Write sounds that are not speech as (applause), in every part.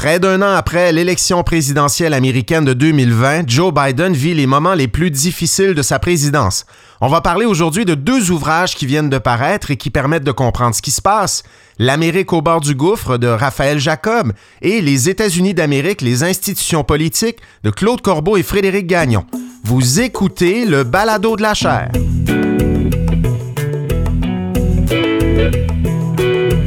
Près d'un an après l'élection présidentielle américaine de 2020, Joe Biden vit les moments les plus difficiles de sa présidence. On va parler aujourd'hui de deux ouvrages qui viennent de paraître et qui permettent de comprendre ce qui se passe. L'Amérique au bord du gouffre de Raphaël Jacob et Les États-Unis d'Amérique, les institutions politiques de Claude Corbeau et Frédéric Gagnon. Vous écoutez le balado de la chair.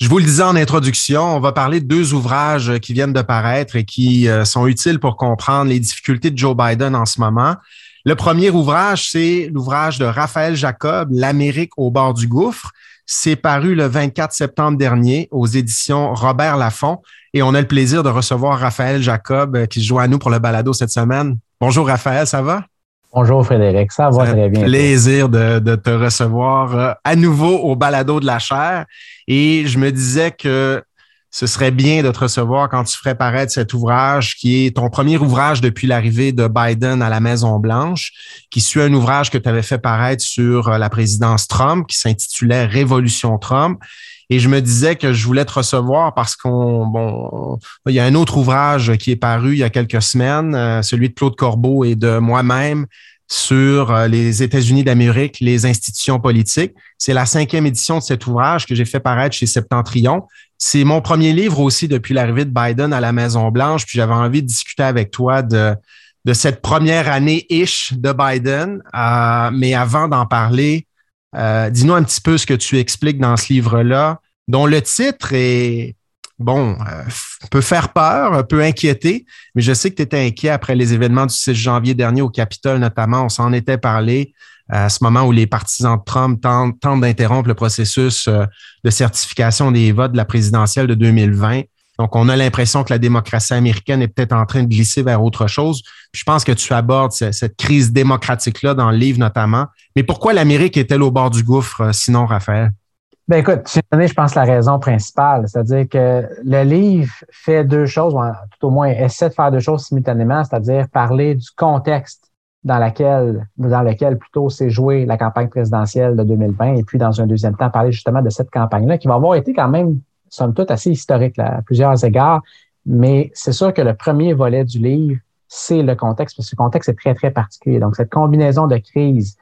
Je vous le disais en introduction, on va parler de deux ouvrages qui viennent de paraître et qui euh, sont utiles pour comprendre les difficultés de Joe Biden en ce moment. Le premier ouvrage, c'est l'ouvrage de Raphaël Jacob, L'Amérique au bord du gouffre. C'est paru le 24 septembre dernier aux éditions Robert Laffont et on a le plaisir de recevoir Raphaël Jacob euh, qui se joint à nous pour le balado cette semaine. Bonjour Raphaël, ça va? Bonjour Frédéric, ça va très bien. Plaisir de, de, te recevoir euh, à nouveau au balado de la chair. Et je me disais que ce serait bien de te recevoir quand tu ferais paraître cet ouvrage qui est ton premier ouvrage depuis l'arrivée de Biden à la Maison Blanche, qui suit un ouvrage que tu avais fait paraître sur euh, la présidence Trump, qui s'intitulait Révolution Trump. Et je me disais que je voulais te recevoir parce qu'on, bon, il y a un autre ouvrage qui est paru il y a quelques semaines, euh, celui de Claude Corbeau et de moi-même sur euh, les États-Unis d'Amérique, les institutions politiques. C'est la cinquième édition de cet ouvrage que j'ai fait paraître chez Septentrion. C'est mon premier livre aussi depuis l'arrivée de Biden à la Maison-Blanche, puis j'avais envie de discuter avec toi de, de cette première année-ish de Biden. Euh, mais avant d'en parler, euh, dis-nous un petit peu ce que tu expliques dans ce livre-là, dont le titre est, bon, euh, peut faire peur, peut inquiéter, mais je sais que tu étais inquiet après les événements du 6 janvier dernier au Capitole, notamment. On s'en était parlé euh, à ce moment où les partisans de Trump tentent, tentent d'interrompre le processus de certification des votes de la présidentielle de 2020. Donc, on a l'impression que la démocratie américaine est peut-être en train de glisser vers autre chose. je pense que tu abordes cette crise démocratique-là dans le livre notamment. Mais pourquoi l'Amérique est-elle au bord du gouffre, euh, sinon, Raphaël? Ben écoute, tu as je pense, la raison principale. C'est-à-dire que le livre fait deux choses, ou tout au moins essaie de faire deux choses simultanément, c'est-à-dire parler du contexte dans, laquelle, dans lequel plutôt s'est jouée la campagne présidentielle de 2020, et puis dans un deuxième temps, parler justement de cette campagne-là qui va avoir été quand même somme toute assez historique à plusieurs égards. Mais c'est sûr que le premier volet du livre, c'est le contexte, parce que le contexte est très, très particulier. Donc, cette combinaison de crises,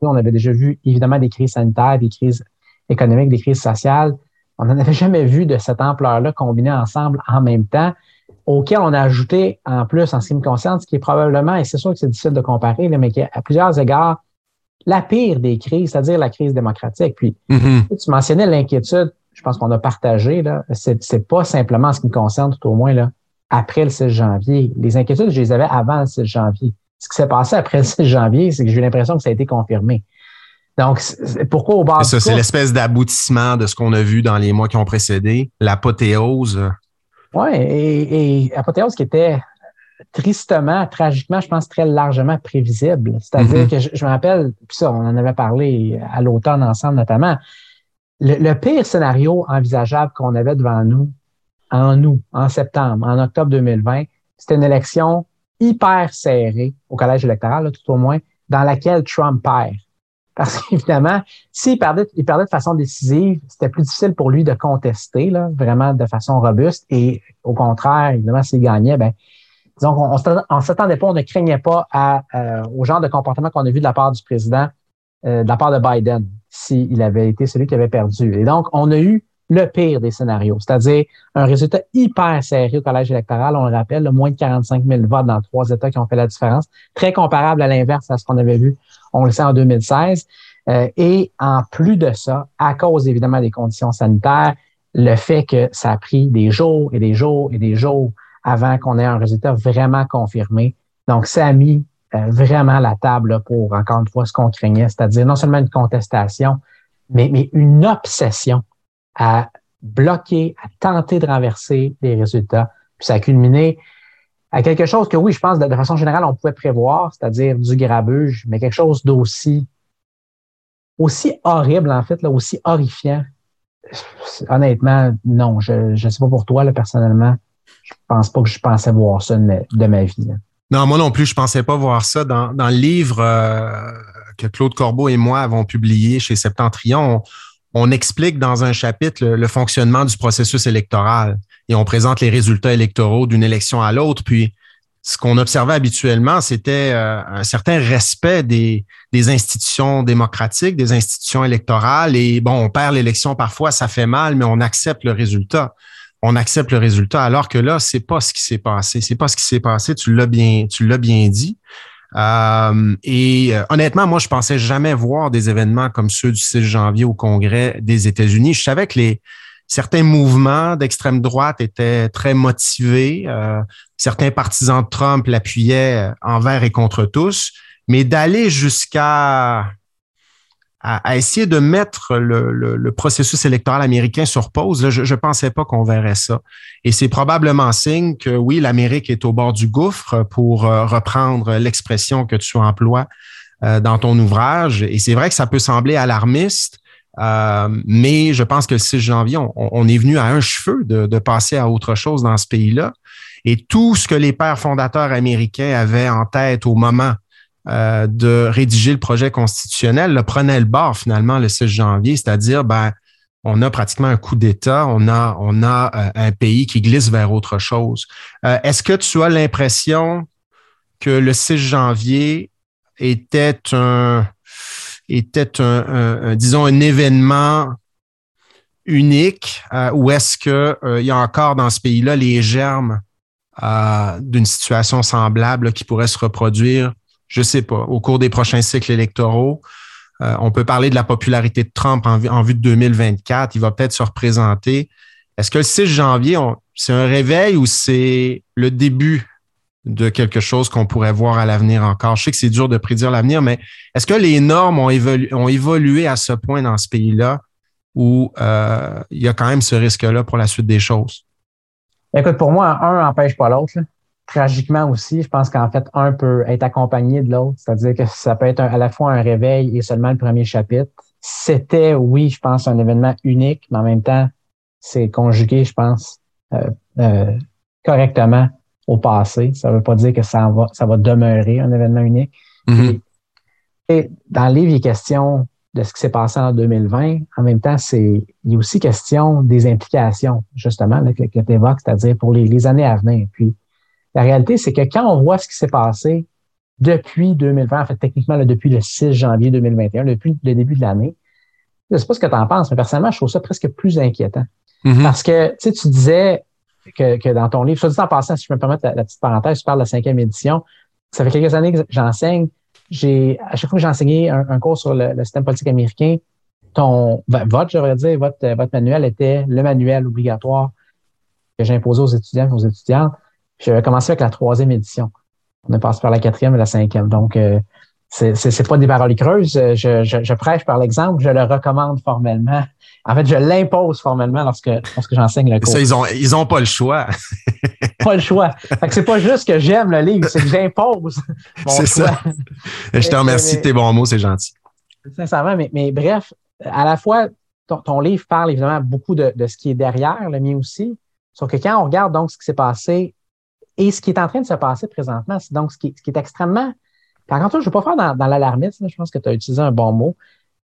on avait déjà vu évidemment des crises sanitaires, des crises économiques, des crises sociales. On n'en avait jamais vu de cette ampleur-là combinées ensemble en même temps, auquel on a ajouté en plus, en ce qui me concerne, ce qui est probablement, et c'est sûr que c'est difficile de comparer, mais qui à plusieurs égards, la pire des crises, c'est-à-dire la crise démocratique. Puis, mm-hmm. tu mentionnais l'inquiétude je pense qu'on a partagé, là, c'est, pas simplement ce qui me concerne, tout au moins, là, après le 16 janvier. Les inquiétudes, je les avais avant le 16 janvier. Ce qui s'est passé après le 16 janvier, c'est que j'ai eu l'impression que ça a été confirmé. Donc, pourquoi au bas C'est ça, c'est l'espèce d'aboutissement de ce qu'on a vu dans les mois qui ont précédé, l'apothéose. Oui, et, et apothéose qui était tristement, tragiquement, je pense très largement prévisible. C'est-à-dire mm-hmm. que je, je me rappelle, puis ça, on en avait parlé à l'automne ensemble notamment, le, pire scénario envisageable qu'on avait devant nous en août, en septembre, en octobre 2020, c'était une élection hyper serrée au collège électoral, tout au moins, dans laquelle Trump perd. Parce (laughs) qu'évidemment, s'il perdait, il perdait de façon décisive, c'était plus difficile pour lui de contester, là, vraiment de façon robuste. Et au contraire, évidemment, s'il gagnait, ben, disons on ne s'attendait pas, on ne craignait pas euh, au genre de comportement qu'on a vu de la part du président, euh, de la part de Biden s'il avait été celui qui avait perdu. Et donc, on a eu le pire des scénarios, c'est-à-dire un résultat hyper serré au collège électoral. On le rappelle, le moins de 45 000 votes dans trois États qui ont fait la différence, très comparable à l'inverse à ce qu'on avait vu, on le sait, en 2016. Euh, et en plus de ça, à cause évidemment des conditions sanitaires, le fait que ça a pris des jours et des jours et des jours avant qu'on ait un résultat vraiment confirmé. Donc, ça a mis euh, vraiment la table pour, encore une fois, ce qu'on craignait, c'est-à-dire non seulement une contestation, mais, mais une obsession à bloquer, à tenter de renverser les résultats. Puis ça a culminé à quelque chose que oui, je pense de, de façon générale, on pouvait prévoir, c'est-à-dire du grabuge, mais quelque chose d'aussi aussi horrible, en fait, là, aussi horrifiant. Honnêtement, non. Je ne sais pas pour toi, là, personnellement. Je pense pas que je pensais voir ça de ma, vie. Non, moi non plus, je pensais pas voir ça. Dans, dans le livre euh, que Claude Corbeau et moi avons publié chez Septentrion, on, explique dans un chapitre le, fonctionnement du processus électoral et on présente les résultats électoraux d'une élection à l'autre. Puis, ce qu'on observait habituellement, c'était euh, un certain respect des, des, institutions démocratiques, des institutions électorales. Et bon, on perd l'élection parfois, ça fait mal, mais on accepte le résultat. On accepte le résultat. Alors que là, c'est pas ce qui s'est passé. C'est pas ce qui s'est passé. Tu l'as bien, tu l'as bien dit. Euh, et euh, honnêtement, moi, je pensais jamais voir des événements comme ceux du 6 janvier au Congrès des États-Unis. Je savais que les certains mouvements d'extrême droite étaient très motivés. Euh, certains partisans de Trump l'appuyaient envers et contre tous. Mais d'aller jusqu'à à, essayer de mettre le, processus électoral américain sur pause, je ne pensais pas qu'on verrait ça. Et c'est probablement signe que oui, l'Amérique est au bord du gouffre pour euh, reprendre l'expression que tu emploies euh, dans ton ouvrage. Et c'est vrai que ça peut sembler alarmiste, euh, mais je pense que le 6 janvier, on, est venu à un cheveu de, passer à autre chose dans ce pays-là. Et tout ce que les pères fondateurs américains avaient en tête au moment euh, de rédiger le projet constitutionnel le prenait le bord finalement le 6 janvier, c'est-à-dire ben, on a pratiquement un coup d'État, on a, on a euh, un pays qui glisse vers autre chose. Est-ce que tu as l'impression que le 6 janvier était un, était un, disons, un événement unique euh, ou est-ce qu'il euh, y a encore dans ce pays-là les germes euh, d'une situation semblable qui pourrait se reproduire, je sais pas, au cours des prochains cycles électoraux? on peut parler de la popularité de Trump en, en vue de 2024. Il va peut-être se représenter. Est-ce que le 6 janvier, c'est un réveil ou c'est le début de quelque chose qu'on pourrait voir à l'avenir encore? Je sais que c'est dur de prédire l'avenir, mais est-ce que les normes ont, évolué à ce point dans ce pays-là où euh, il y a quand même ce risque-là pour la suite des choses? Écoute, pour moi, un n'empêche pas l'autre. Tragiquement aussi, je pense qu'en fait, un peut être accompagné de l'autre, c'est-à-dire que ça peut être à la fois un réveil et seulement le premier chapitre. C'était, oui, je pense, un événement unique, mais en même temps, c'est conjugué, je pense, euh, euh, correctement au passé. Ça ne veut pas dire que ça va, ça va demeurer un événement unique. Mm-hmm. et, dans le livre, il est question de ce qui s'est passé en 2020. En même temps, c'est il est aussi question des implications, justement, que, que tu évoques, c'est-à-dire pour les, années à venir. Puis la réalité, c'est que quand on voit ce qui s'est passé depuis 2020, en fait, techniquement, depuis le 6 janvier 2021, depuis le début de l'année, je ne sais pas ce que tu en penses, mais personnellement, je trouve ça presque plus inquiétant. Mm-hmm. Parce que, tu tu disais, que, dans ton livre. Soit dit en passant, si je me permets la, petite parenthèse, je parle de la cinquième édition. Ça fait quelques années que j'enseigne. J'ai, à chaque fois que j'ai enseigné un, cours sur le, système politique américain, ton, ben, votre, j'aurais dire, votre, votre manuel était le manuel obligatoire que j'ai imposé aux étudiants et aux étudiantes. J'avais commencé avec la troisième édition. On est passé par la quatrième et la cinquième. Donc, euh, c'est, pas des paroles creuses. Je, je, je prêche par l'exemple. Je le recommande formellement (laughs) en fait, je l'impose formellement lorsque, lorsque j'enseigne le cours. Ça, ils ont, ils ont pas le choix. (laughs) pas le choix. Fait que c'est pas juste que j'aime le livre, c'est que j'impose (laughs) C'est ça. Je te remercie de tes bons mots, c'est gentil. Sincèrement, mais, mais bref, à la fois, ton, livre parle évidemment beaucoup de, de, ce qui est derrière, le mien aussi. Sauf que quand on regarde donc ce qui s'est passé et ce qui est en train de se passer présentement, c'est donc ce qui, est extrêmement. Contre, je ne veux pas faire dans, dans l'alarmisme, je pense que tu as utilisé un bon mot.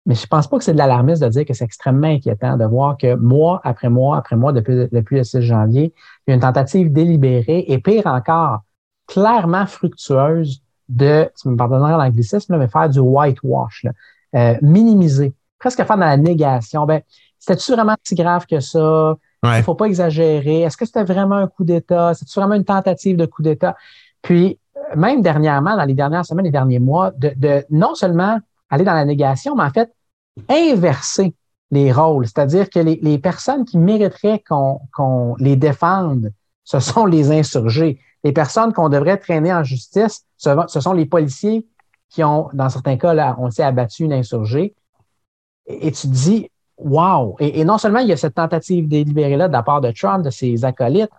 Mais je pense pas que c'est de l'alarmisme de dire que c'est extrêmement inquiétant de voir que mois après mois après mois, depuis, depuis le 6 janvier, il y a une tentative délibérée et pire encore, clairement fructueuse de, tu me pardonneras l'anglicisme, mais faire du whitewash, euh, minimiser, presque faire dans la négation. Ben, c'était-tu vraiment si grave que ça? Il ne faut pas exagérer. Est-ce que c'était vraiment un coup d'État? C'était vraiment une tentative de coup d'État? Puis, même dernièrement, dans les dernières semaines, les derniers mois, de, non seulement aller dans la négation, mais en fait, inverser les rôles. C'est-à-dire que les, personnes qui mériteraient qu'on les défende, ce sont les insurgés. Les personnes qu'on devrait traîner en justice, ce, sont les policiers qui ont, dans certains cas, là, on s'est abattu une insurgée. Et, tu te dis, wow! Et, non seulement il y a cette tentative délibérée-là de la part de Trump, de ses acolytes,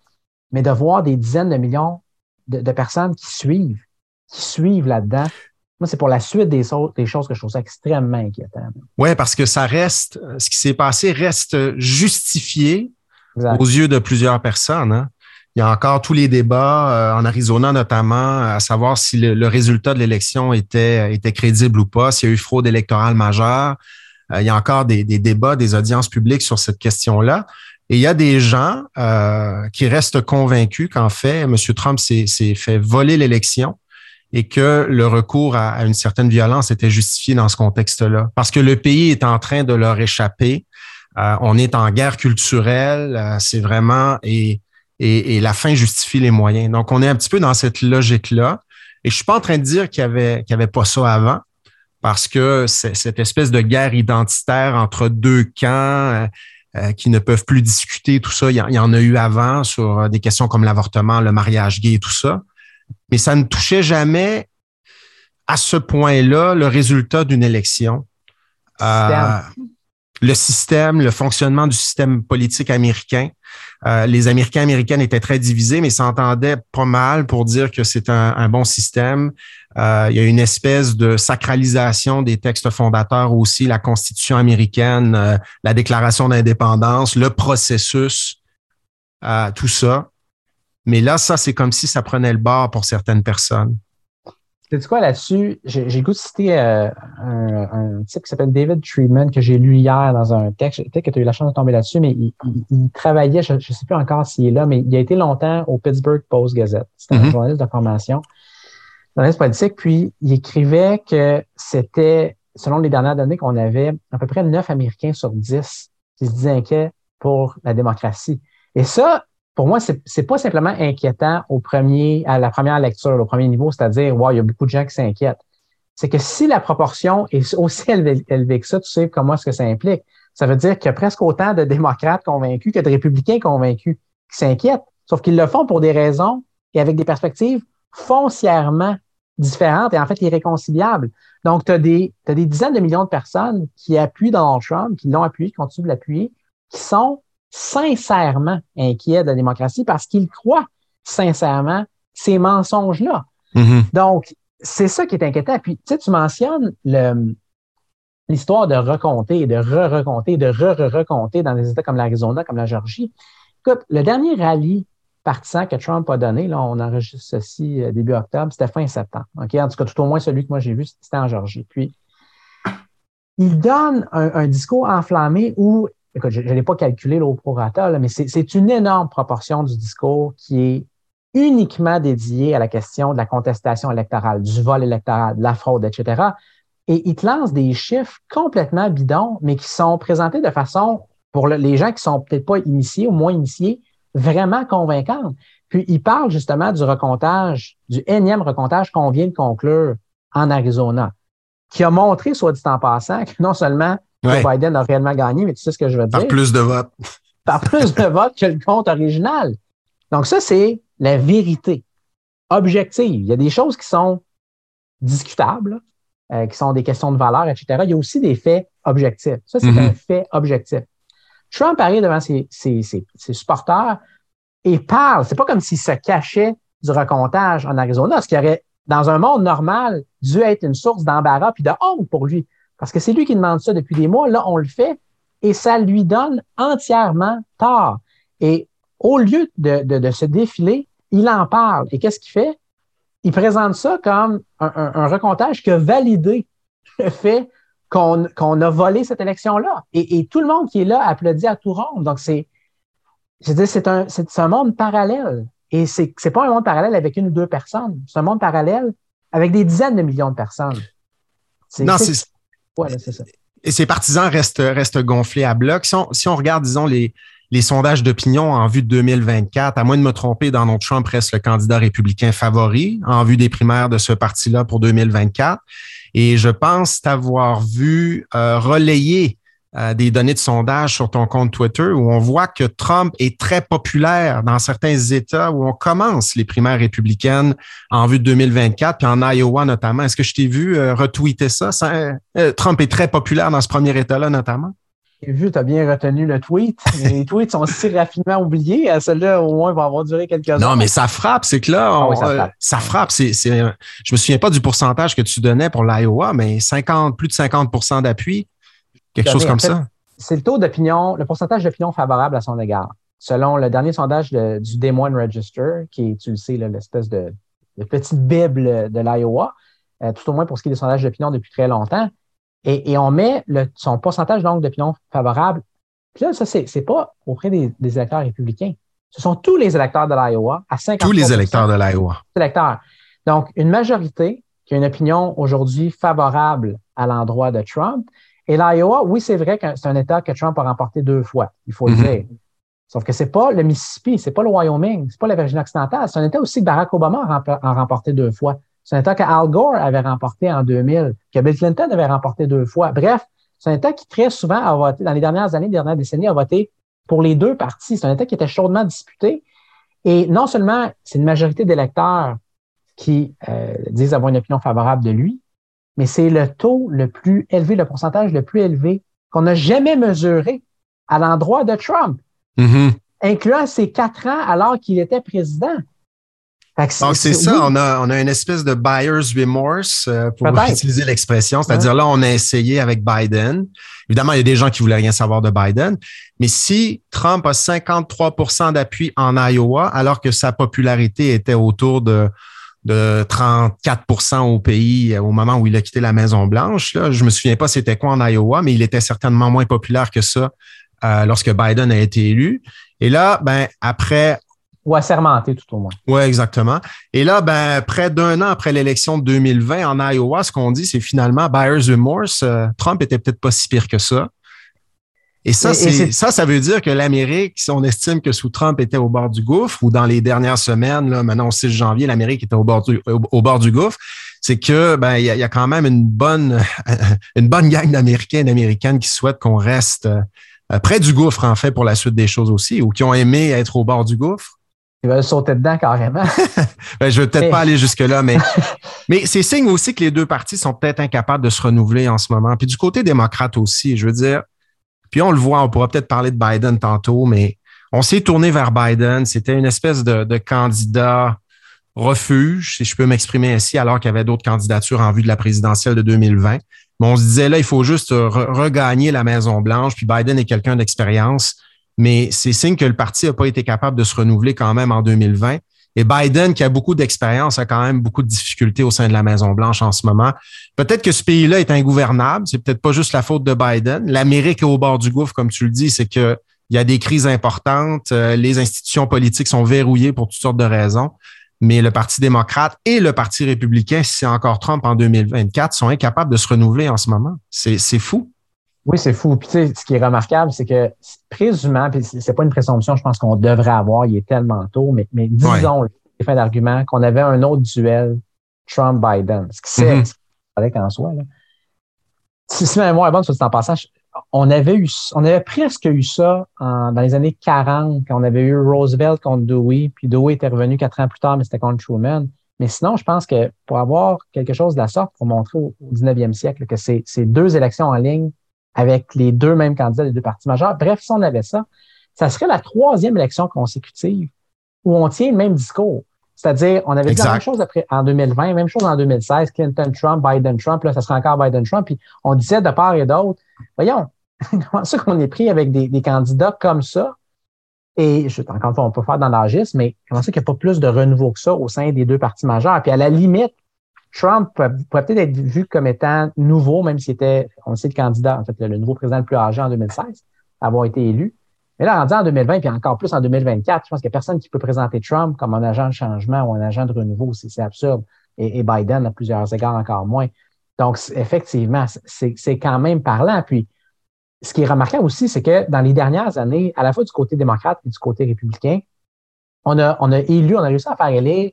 mais de voir des dizaines de millions de, personnes qui suivent, qui suivent là-dedans. Moi, c'est pour la suite des, des, choses que je trouve ça extrêmement inquiétant. Oui, parce que ça reste, ce qui s'est passé reste justifié aux yeux de plusieurs personnes. Hein. Il y a encore tous les débats euh, en Arizona notamment à savoir si le, résultat de l'élection était, était crédible ou pas, s'il y a eu fraude électorale majeure. Euh, il y a encore des, débats, des audiences publiques sur cette question-là. Et il y a des gens euh, qui restent convaincus qu'en fait, M. Trump s'est fait voler l'élection et que le recours à, une certaine violence était justifié dans ce contexte-là. Parce que le pays est en train de leur échapper. Euh, on est en guerre culturelle. c'est vraiment et, et, la fin justifie les moyens. Donc, on est un petit peu dans cette logique-là. Et je suis pas en train de dire qu'il y avait qu'il y avait pas ça avant parce que cette espèce de guerre identitaire entre deux camps euh, euh, qui ne peuvent plus discuter, tout ça, il y, en a eu avant sur euh, des questions comme l'avortement, le mariage gay et tout ça. Mais ça ne touchait jamais à ce point-là le résultat d'une élection. le système, le fonctionnement du système politique américain. les Américains américaines étaient très divisés, mais s'entendaient pas mal pour dire que c'est un, un, bon système. Euh, il y a une espèce de sacralisation des textes fondateurs aussi, la Constitution américaine, euh, la Déclaration d'indépendance, le processus, euh, tout ça. Mais là, ça, c'est comme si ça prenait le bord pour certaines personnes. Tu quoi là-dessus? J'ai goût de citer un, type qui s'appelle David Treatman que j'ai lu hier dans un texte. Peut-être que tu as eu la chance de tomber là-dessus, mais il, travaillait, je ne sais plus encore s'il est là, mais il a été longtemps au Pittsburgh Post-Gazette. C'était un mm-hmm. journaliste de formation politique, puis il écrivait que c'était, selon les dernières données qu'on avait, à peu près 9 Américains sur 10 qui se disaient inquiets pour la démocratie. Et ça, pour moi, c'est, pas simplement inquiétant au premier, à la première lecture, au premier niveau, c'est-à-dire, wow, il y a beaucoup de gens qui s'inquiètent. C'est que si la proportion est (laughs) aussi élevée, que ça, tu sais comment est-ce que ça implique. Ça veut dire qu'il y a presque autant de démocrates convaincus que de républicains convaincus qui s'inquiètent. Sauf qu'ils le font pour des raisons et avec des perspectives foncièrement différentes et en fait irréconciliables. Donc, tu as des, des dizaines de millions de personnes qui appuient Donald Trump, qui l'ont appuyé, qui continuent de l'appuyer, qui sont sincèrement inquiets de la démocratie parce qu'ils croient sincèrement ces mensonges-là. Mm-hmm. Donc, c'est ça qui est inquiétant. Puis, tu sais, tu mentionnes l'histoire de recompter, de re-recompter, de re-recompter dans des États comme l'Arizona, comme la Georgie. Écoute, le dernier rallye partisan que Trump a donné, là, on enregistre ceci euh, début octobre, c'était fin septembre. En tout cas, tout au moins celui que moi j'ai vu, c'était en Georgie. Puis, il donne un, discours enflammé où, écoute, je ne l'ai pas calculé au prorata, mais c'est une énorme proportion du discours qui est uniquement dédié à la question de la contestation électorale, du vol électoral, de la fraude, etc. Et il te lance des chiffres complètement bidons, mais qui sont présentés de façon, pour les gens qui sont peut-être pas initiés ou moins initiés, vraiment convaincante. Puis il parle justement du recomptage, du énième recomptage qu'on vient de conclure en Arizona, qui a montré, soit dit en passant, que non seulement Biden a réellement gagné, mais tu sais ce que je veux dire? Par plus de votes. Par plus de votes que le compte original. Donc ça, c'est la vérité objective. Il y a des choses qui sont discutables, euh, qui sont des questions de valeur, etc. Il y a aussi des faits objectifs. Ça, c'est mm-hmm. un fait objectif. Trump arrive devant ses, supporters et parle. C'est pas comme s'il se cachait du recomptage en Arizona, ce qui aurait, dans un monde normal, dû être une source d'embarras puis de honte pour lui. Parce que c'est lui qui demande ça depuis des mois. Là, on le fait et ça lui donne entièrement tort. Et au lieu de, se défiler, il en parle. Et qu'est-ce qu'il fait? Il présente ça comme un, un, recomptage qui a validé le fait qu'on a volé cette élection-là. Et, tout le monde qui est là applaudit à tout rond. Donc, c'est c'est un, un monde parallèle. Et c'est n'est pas un monde parallèle avec une ou deux personnes. C'est un monde parallèle avec des dizaines de millions de personnes. Non, c'est ça. Et ces partisans restent, restent gonflés à bloc. Si on, si on regarde, disons, les, les sondages d'opinion en vue de 2024, à moins de me tromper, Donald Trump reste le candidat républicain favori en vue des primaires de ce parti-là pour 2024. Et je pense t'avoir vu euh, relayer euh, des données de sondage sur ton compte Twitter où on voit que Trump est très populaire dans certains États où on commence les primaires républicaines en vue de 2024, puis en Iowa notamment. Est-ce que je t'ai vu euh, retweeter ça? ça Trump est très populaire dans ce premier État-là notamment? J'ai vu, tu as bien retenu le tweet. (laughs) Les tweets sont si rapidement oubliés. Celui-là, au moins, va avoir duré quelques heures. Non, mais ça frappe. C'est que là, ah ça, frappe. C'est, je me souviens pas du pourcentage que tu donnais pour l'Iowa, mais 50, plus de 50% d'appui, quelque chose comme ça. C'est le taux d'opinion, le pourcentage d'opinion favorable à son égard. Selon le dernier sondage du Des Moines Register, qui est, tu le sais, l'espèce de, petite bible de l'Iowa, euh, tout au moins pour ce qui est des sondages d'opinion depuis très longtemps, et, on met son pourcentage donc d'opinion favorable. Puis là, ça, c'est, pas auprès des, électeurs républicains. Ce sont tous les électeurs de l'Iowa à 50 Tous les électeurs de l'Iowa. Électeurs. Donc, une majorité qui a une opinion aujourd'hui favorable à l'endroit de Trump. Et l'Iowa, oui, c'est vrai que c'est un État que Trump a remporté deux fois, il faut le mm-hmm. dire. Sauf que c'est pas le Mississippi, c'est pas le Wyoming, c'est pas la Virginie occidentale. C'est un État aussi que Barack Obama a remporté deux fois. C'est un État qu'Al Gore avait remporté en 2000, que Bill Clinton avait remporté deux fois. Bref, c'est un État qui très souvent a voté, dans les dernières années, les dernières décennies, a voté pour les deux partis. C'est un État qui était chaudement disputé. Et non seulement c'est une majorité d'électeurs qui euh, disent avoir une opinion favorable de lui, mais c'est le taux le plus élevé, le pourcentage le plus élevé qu'on n'a jamais mesuré à l'endroit de Trump, mm-hmm. incluant ses quatre ans alors qu'il était président. Donc, c'est ça, on, a, on a une espèce de buyer's remorse, euh, pour utiliser l'expression. C'est-à-dire là, on a essayé avec Biden. Évidemment, il y a des gens qui voulaient rien savoir de Biden. Mais si Trump a 53% d'appui en Iowa, alors que sa popularité était autour de, de 34% au pays au moment où il a quitté la Maison-Blanche, là, je me souviens pas c'était quoi en Iowa, mais il était certainement moins populaire que ça euh, lorsque Biden a été élu. Et là, ben, après ou assermenté tout au moins. Oui, exactement. Et là, ben, près d'un an après l'élection de 2020 en Iowa, ce qu'on dit, c'est finalement buyer's remorse. Euh, Trump était peut-être pas si pire que ça. Et ça, c'est, ça, ça veut dire que l'Amérique, si on estime que sous Trump était au bord du gouffre, ou dans les dernières semaines, là, maintenant au 6 janvier, l'Amérique était au bord du, au, bord du gouffre, c'est que ben il y, a, quand même une bonne (laughs) une bonne gang d'Américains et d'Américaines qui souhaitent qu'on reste euh, près du gouffre en fait pour la suite des choses aussi, ou qui ont aimé être au bord du gouffre. Ils veulent sauter dedans carrément. (laughs) ben, je ne vais peut-être pas aller jusque-là, mais, (laughs) mais c'est signe aussi que les deux partis sont peut-être incapables de se renouveler en ce moment. Puis du côté démocrate aussi, je veux dire, puis on le voit, on pourra peut-être parler de Biden tantôt, mais on s'est tourné vers Biden. C'était une espèce de, candidat refuge, si je peux m'exprimer ainsi, alors qu'il y avait d'autres candidatures en vue de la présidentielle de 2020. Mais on se disait là, il faut juste regagner la Maison-Blanche, puis Biden est quelqu'un d'expérience mais c'est signe que le parti n'a pas été capable de se renouveler quand même en 2020. Et Biden, qui a beaucoup d'expérience, a quand même beaucoup de difficultés au sein de la Maison-Blanche en ce moment. Peut-être que ce pays-là est ingouvernable. C'est peut-être pas juste la faute de Biden. L'Amérique est au bord du gouffre, comme tu le dis, c'est que il y a des crises importantes. Euh, les institutions politiques sont verrouillées pour toutes sortes de raisons. Mais le Parti démocrate et le Parti républicain, si c'est encore Trump en 2024, sont incapables de se renouveler en ce moment. C'est fou. Oui, c'est fou. Puis, tu sais, ce qui est remarquable, c'est que présumant, puis c'est pas une présomption, je pense qu'on devrait avoir, il est tellement tôt, mais, mais disons, ouais. fin d'argument, qu'on avait un autre duel Trump-Biden. Ce qui c'est, mm qu'en soit, là. Si, si ma mémoire est bonne, soit en passant, on avait eu, on avait presque eu ça dans les années 40, quand on avait eu Roosevelt contre Dewey, puis Dewey était revenu quatre ans plus tard, mais c'était contre Truman. Mais sinon, je pense que pour avoir quelque chose de la sorte, pour montrer au, 19e siècle que c'est deux élections en ligne avec les deux mêmes candidats des deux partis majeurs. Bref, si on avait ça, ça serait la troisième élection consécutive où on tient le même discours. C'est-à-dire, on avait dit la même chose après, en 2020, même chose en 2016, Clinton-Trump, Biden-Trump, là, ça sera encore Biden-Trump, puis on disait de part et d'autre, voyons, (laughs) comment ça qu'on est pris avec des, candidats comme ça? Et je, encore une fois, on peut faire dans l'agisme, mais comment ça qu'il n'y a pas plus de renouveau que ça au sein des deux partis majeurs? Puis à la limite, Trump pourrait peut-être être vu comme étant nouveau, même s'il était, on sait, le candidat, en fait, le, nouveau président le plus âgé en 2016, avoir été élu. Mais là, rendu en 2020, puis encore plus en 2024, je pense qu'il n'y a personne qui peut présenter Trump comme un agent de changement ou un agent de renouveau. C'est absurde. Et, Biden, à plusieurs égards, encore moins. Donc, effectivement, c'est quand même parlant. Puis, ce qui est remarquable aussi, c'est que dans les dernières années, à la fois du côté démocrate et du côté républicain, on a, on a élu, on a réussi à faire élire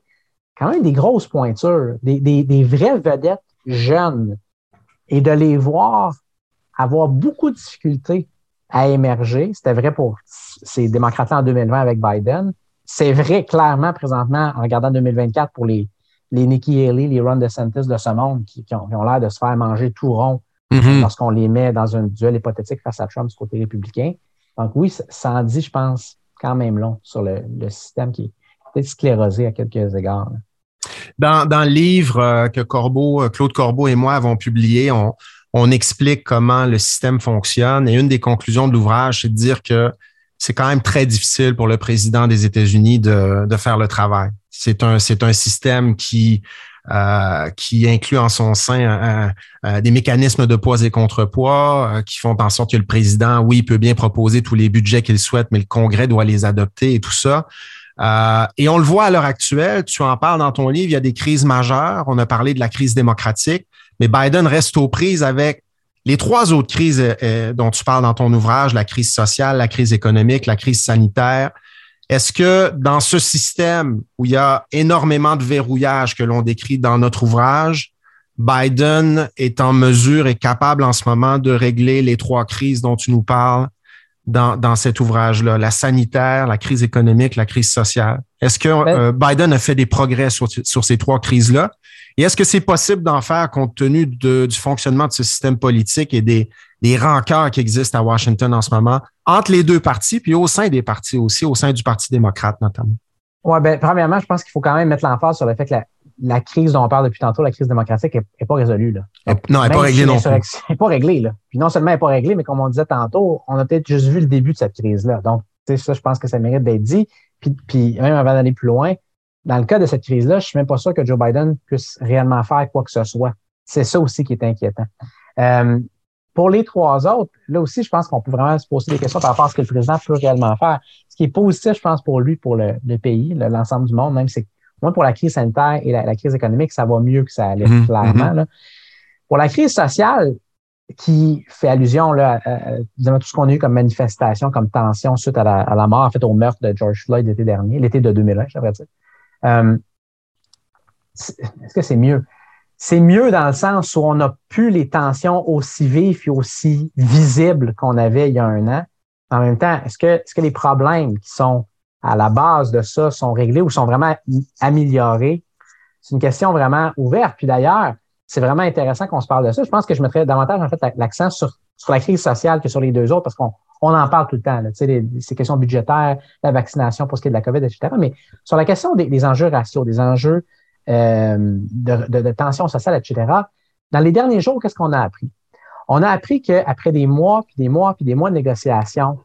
quand même des grosses pointures, des, des, des vraies vedettes jeunes, et de les voir avoir beaucoup de difficultés à émerger. C'était vrai pour ces démocrates-là en 2020 avec Biden. C'est vrai clairement présentement en regardant 2024 pour les, les Nikki Haley, les Ron DeSantis de ce monde qui, qui ont, l'air de se faire manger tout rond mm-hmm. lorsqu'on les met dans un duel hypothétique face à Trump du côté républicain. Donc oui, ça en dit, je pense, quand même long sur le, système qui est peut-être sclérosé à quelques égards. Dans, le livre euh, que Corbeau, euh, Claude Corbeau et moi avons publié, on, explique comment le système fonctionne. Et une des conclusions de l'ouvrage, c'est de dire que c'est quand même très difficile pour le président des États-Unis de, faire le travail. C'est un, système qui, euh, qui inclut en son sein des mécanismes de poids et contrepoids qui font en sorte que le président, oui, peut bien proposer tous les budgets qu'il souhaite, mais le Congrès doit les adopter et tout ça. Euh, et on le voit à l'heure actuelle, tu en parles dans ton livre, il y a des crises majeures. On a parlé de la crise démocratique, mais Biden reste aux prises avec les trois autres crises euh, dont tu parles dans ton ouvrage, la crise sociale, la crise économique, la crise sanitaire. Est-ce que dans ce système où il y a énormément de verrouillage que l'on décrit dans notre ouvrage, Biden est en mesure et capable en ce moment de régler les trois crises dont tu nous parles dans, dans cet ouvrage-là, la sanitaire, la crise économique, la crise sociale. Est-ce que ben euh, Biden a fait des progrès sur, sur ces trois crises-là? Et est-ce que c'est possible d'en faire compte tenu de, du fonctionnement de ce système politique et des, des rancœurs qui existent à Washington en ce moment entre les deux partis, puis au sein des partis aussi, au sein du Parti démocrate notamment? Oui, ben, premièrement, je pense qu'il faut quand même mettre l'emphase sur le fait que la, la crise dont on parle depuis tantôt, la crise démocratique, n'est pas résolue. Là. non, elle n'est pas réglée non plus. (laughs) Elle n'est pas réglée. Là. Puis non seulement elle n'est pas réglée, mais comme on disait tantôt, on a peut-être juste vu le début de cette crise-là. Donc, ça, je pense que ça mérite d'être dit. Puis, puis même avant d'aller plus loin, dans le cas de cette crise-là, je suis même pas sûr que Joe Biden puisse réellement faire quoi que ce soit. C'est ça aussi qui est inquiétant. Euh, pour les trois autres, là aussi, je pense qu'on peut vraiment se poser des questions par rapport à ce que le président peut réellement faire. Ce qui est positif, je pense, pour lui, pour le, pays, l'ensemble du monde, même, c'est moi, pour la crise sanitaire et la, crise économique, ça va mieux que ça allait, mhm, clairement. Mhm. Pour la crise sociale, qui fait allusion là, à, tout ce qu'on a eu comme manifestation, comme tension suite à la, mort, en fait, au meurtre de George Floyd l'été dernier, l'été de 2001, je devrais dire. Euh, est-ce que c'est mieux? C'est mieux dans le sens où on n'a plus les tensions aussi vives et aussi visibles qu'on avait il y a un an. En même temps, est-ce que, est-ce que les problèmes qui sont à la base de ça sont réglés ou sont vraiment améliorés? C'est une question vraiment ouverte. Puis d'ailleurs, c'est vraiment intéressant qu'on se parle de ça. Je pense que je mettrais davantage en fait l'accent sur, la crise sociale que sur les deux autres parce qu'on on en parle tout le temps. Là, les, ces questions budgétaires, la vaccination pour ce qui est de la COVID, etc. Mais sur la question des, enjeux raciaux, des enjeux euh, de, de, de, tension sociale, etc., dans les derniers jours, qu'est-ce qu'on a appris? On a appris qu'après des mois, puis des mois, puis des mois de négociations,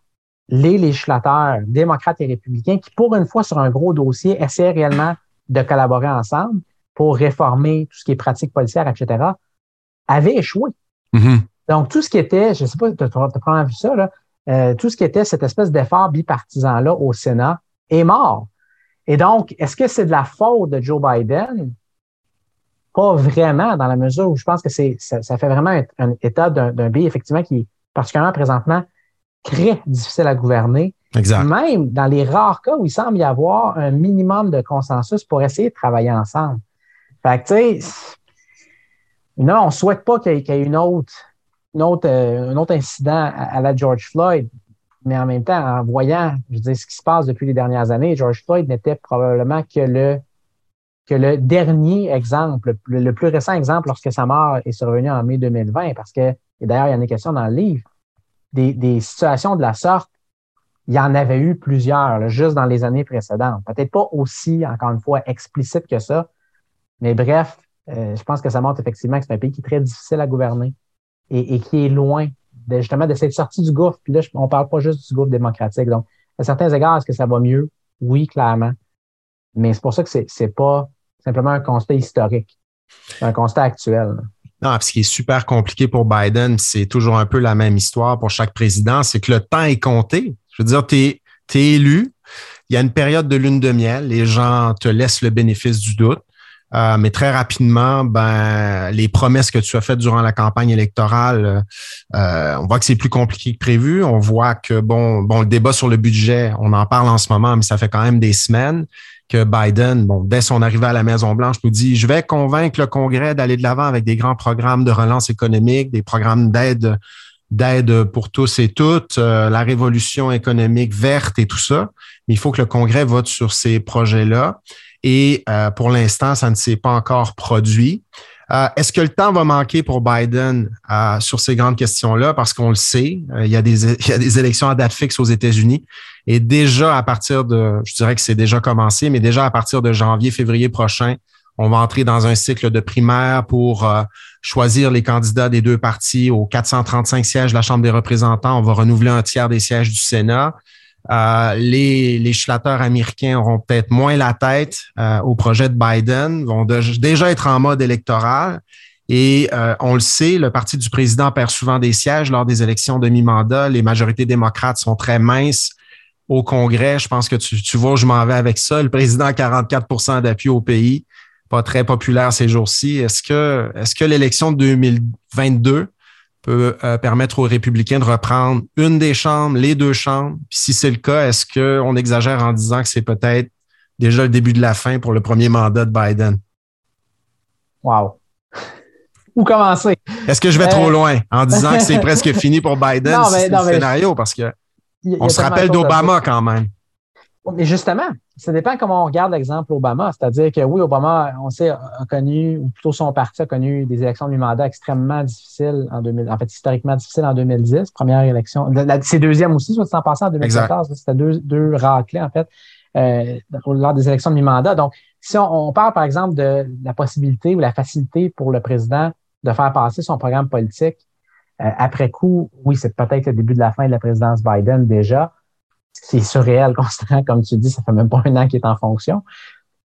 les législateurs démocrates et républicains, qui pour une fois sur un gros dossier essaient réellement de collaborer ensemble pour réformer tout ce qui est pratique policière, etc., avaient échoué. Mm-hmm. Donc, tout ce qui était, je ne sais pas, tu as, probablement vu ça, là, euh, tout ce qui était cette espèce d'effort bipartisan-là au Sénat est mort. Et donc, est-ce que c'est de la faute de Joe Biden? Pas vraiment, dans la mesure où je pense que c'est ça, fait vraiment un, état d'un pays, effectivement, qui est particulièrement présentement très difficile à gouverner. Exact. Même dans les rares cas où il semble y avoir un minimum de consensus pour essayer de travailler ensemble. Fait que, tu sais, non, on ne souhaite pas qu'il y, ait une autre, autre, euh, un autre incident à, la George Floyd, mais en même temps, en voyant, je veux dire, ce qui se passe depuis les dernières années, George Floyd n'était probablement que le, que le dernier exemple, le, plus récent exemple lorsque sa mort est survenue en mai 2020, parce que, et d'ailleurs, il y en a question dans le livre, des, situations de la sorte, il y en avait eu plusieurs, juste dans les années précédentes. Peut-être pas aussi, encore une fois, explicite que ça, mais bref, euh, je pense que ça montre effectivement que c'est un pays qui est très difficile à gouverner et, qui est loin de, justement de cette sortie du gouffre. Puis là, on parle pas juste du gouffre démocratique. Donc, à certains égards, est-ce que ça va mieux? Oui, clairement. Mais c'est pour ça que c'est, c'est pas simplement un constat historique. C'est un constat actuel. Non, ce qui est super compliqué pour Biden, c'est toujours un peu la même histoire pour chaque président, c'est que le temps est compté. Je veux dire, tu es, élu, il y a une période de lune de miel, les gens te laissent le bénéfice du doute. Euh, mais très rapidement, ben, les promesses que tu as faites durant la campagne électorale, euh, on voit que c'est plus compliqué que prévu. On voit que bon, bon, le débat sur le budget, on en parle en ce moment, mais ça fait quand même des semaines que Biden, bon, dès son arrivée à la Maison-Blanche, nous dit Je vais convaincre le Congrès d'aller de l'avant avec des grands programmes de relance économique, des programmes d'aide d'aide pour tous et toutes, euh, la révolution économique verte et tout ça. Mais il faut que le Congrès vote sur ces projets-là. Et euh, pour l'instant, ça ne s'est pas encore produit. Euh, est-ce que le temps va manquer pour Biden euh, sur ces grandes questions-là? Parce qu'on le sait, euh, il, y a des, (laughs) il y a des élections à date fixe aux États-Unis. Et déjà à partir de, je dirais que c'est déjà commencé, mais déjà à partir de janvier, février prochain, on va entrer dans un cycle de primaire pour choisir les candidats des deux partis aux 435 sièges de la Chambre des représentants. On va renouveler un tiers des sièges du Sénat. Euh, les législateurs américains auront peut-être moins la tête euh, au projet de Biden, vont déjà être en mode électoral. Et euh, on le sait, le parti du président perd souvent des sièges lors des élections de mi-mandat. Les majorités démocrates sont très minces au Congrès. Je pense que tu, tu vois je m'en vais avec ça. Le président a 44% d'appui au pays, pas très populaire ces jours-ci. Est-ce que, est-ce que l'élection de 2022 peut euh, permettre aux républicains de reprendre une des chambres, les deux chambres. Puis si c'est le cas, est-ce qu'on exagère en disant que c'est peut-être déjà le début de la fin pour le premier mandat de Biden? Wow. (laughs) Où commencer? Est-ce que je vais trop euh, loin en disant que c'est (laughs) presque fini pour Biden? c'est le scénario? Parce que on se rappelle d'Obama quand même. Mais justement, ça dépend comment on regarde l'exemple Obama. C'est-à-dire que oui, Obama, on sait, a connu, ou plutôt son parti a connu des élections de mandat extrêmement difficiles en 2000, en fait, historiquement difficiles en 2010. Première élection. C'est deuxième aussi, soit en passant en 2014. C'était deux, deux raclés, en fait, euh, lors des élections de mi-mandat. Donc, si on, parle, par exemple, de la possibilité ou la facilité pour le président de faire passer son programme politique euh, après coup, oui, c'est peut-être le début de la fin de la présidence Biden déjà c'est surréel (laughs) constant, comme tu dis, ça fait même pas un an qu'il est en fonction.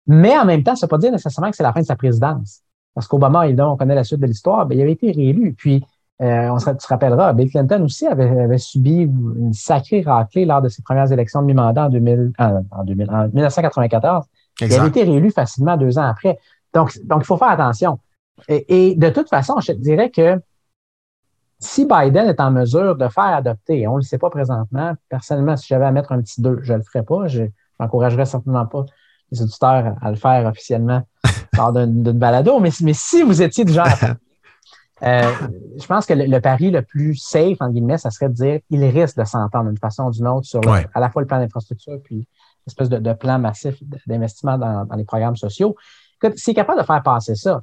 Mais en même temps, ça ne veut pas dire nécessairement que c'est la fin de sa présidence. Parce qu'Obama, on connaît la suite de l'histoire, il avait été réélu. Puis, euh, on se, tu te rappelleras, Bill Clinton aussi avait, avait, subi une sacrée raclée lors de ses premières élections de mi-mandat en, 2000, euh, en, 2000, en 1994. Il avait été réélu facilement deux ans après. Donc, donc il faut faire attention. Et, et de toute façon, je te dirais que si Biden est en mesure de faire adopter, on ne le sait pas présentement, personnellement, si j'avais à mettre un petit 2, je ne le ferais pas. Je n'encouragerais certainement pas les auditeurs à le faire officiellement (laughs) lors d'une balado. Mais, mais, si vous étiez déjà euh, je pense que le, pari le plus safe, en guillemets, ça serait de dire qu'il risque de s'entendre d'une façon ou d'une autre sur à la fois le plan d'infrastructure puis l'espèce de, plan massif d'investissement dans, les programmes sociaux. S'il est capable de faire passer ça,